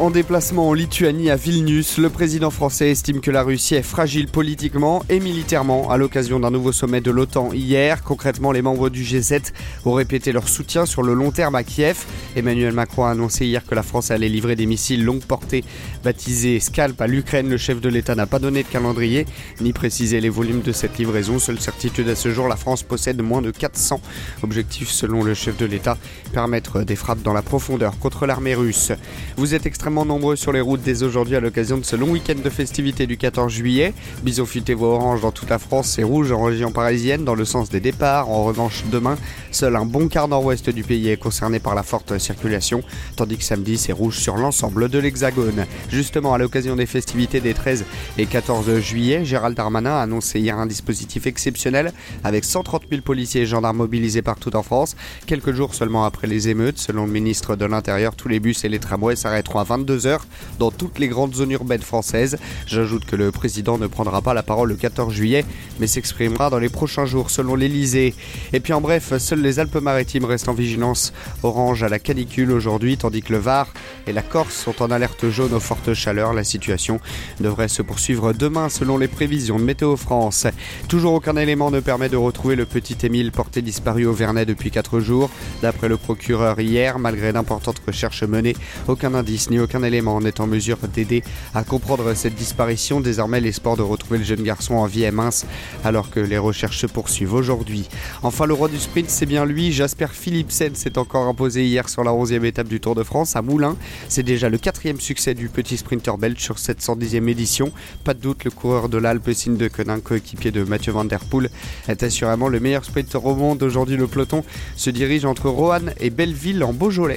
En déplacement en Lituanie à Vilnius, le président français estime que la Russie est fragile politiquement et militairement à l'occasion d'un nouveau sommet de l'OTAN hier. Concrètement, les membres du G7 ont répété leur soutien sur le long terme à Kiev. Emmanuel Macron a annoncé hier que la France allait livrer des missiles longue portée baptisés Scalp à l'Ukraine. Le chef de l'État n'a pas donné de calendrier ni précisé les volumes de cette livraison. Seule certitude à ce jour, la France possède moins de 400. Objectif selon le chef de l'État, permettre des frappes dans la profondeur contre l'armée russe. Vous êtes extrêmement nombreux sur les routes dès aujourd'hui à l'occasion de ce long week-end de festivités du 14 juillet. Bison futé voit orange dans toute la France et rouge en région parisienne dans le sens des départs. En revanche, demain, seul un bon quart nord-ouest du pays est concerné par la forte circulation, tandis que samedi, c'est rouge sur l'ensemble de l'Hexagone. Justement, à l'occasion des festivités des 13 et 14 juillet, Gérald Darmanin a annoncé hier un dispositif exceptionnel avec 130 000 policiers et gendarmes mobilisés partout en France. Quelques jours seulement après les émeutes, selon le ministre de l'Intérieur, tous les bus et les tramways s'arrêteront à 20 dans toutes les grandes zones urbaines françaises. J'ajoute que le président ne prendra pas la parole le 14 juillet, mais s'exprimera dans les prochains jours selon l'Elysée. Et puis en bref, seules les Alpes-Maritimes restent en vigilance orange à la canicule aujourd'hui, tandis que le Var et la Corse sont en alerte jaune aux fortes chaleurs. La situation devrait se poursuivre demain selon les prévisions de Météo France. Toujours aucun élément ne permet de retrouver le petit Émile porté disparu au Vernet depuis 4 jours. D'après le procureur hier, malgré d'importantes recherches menées, aucun indice ni aucun élément n'est en mesure d'aider à comprendre cette disparition. Désormais, l'espoir de retrouver le jeune garçon en vie est mince alors que les recherches se poursuivent aujourd'hui. Enfin, le roi du sprint, c'est bien lui. Jasper Philipsen s'est encore imposé hier sur la 11e étape du Tour de France à Moulins. C'est déjà le quatrième succès du petit sprinter belge sur cette 110e édition. Pas de doute, le coureur de l'Alpe, signe de Conin, coéquipier de Mathieu Van Der Poel, est assurément le meilleur sprinter au monde. Aujourd'hui, le peloton se dirige entre Roanne et Belleville en Beaujolais.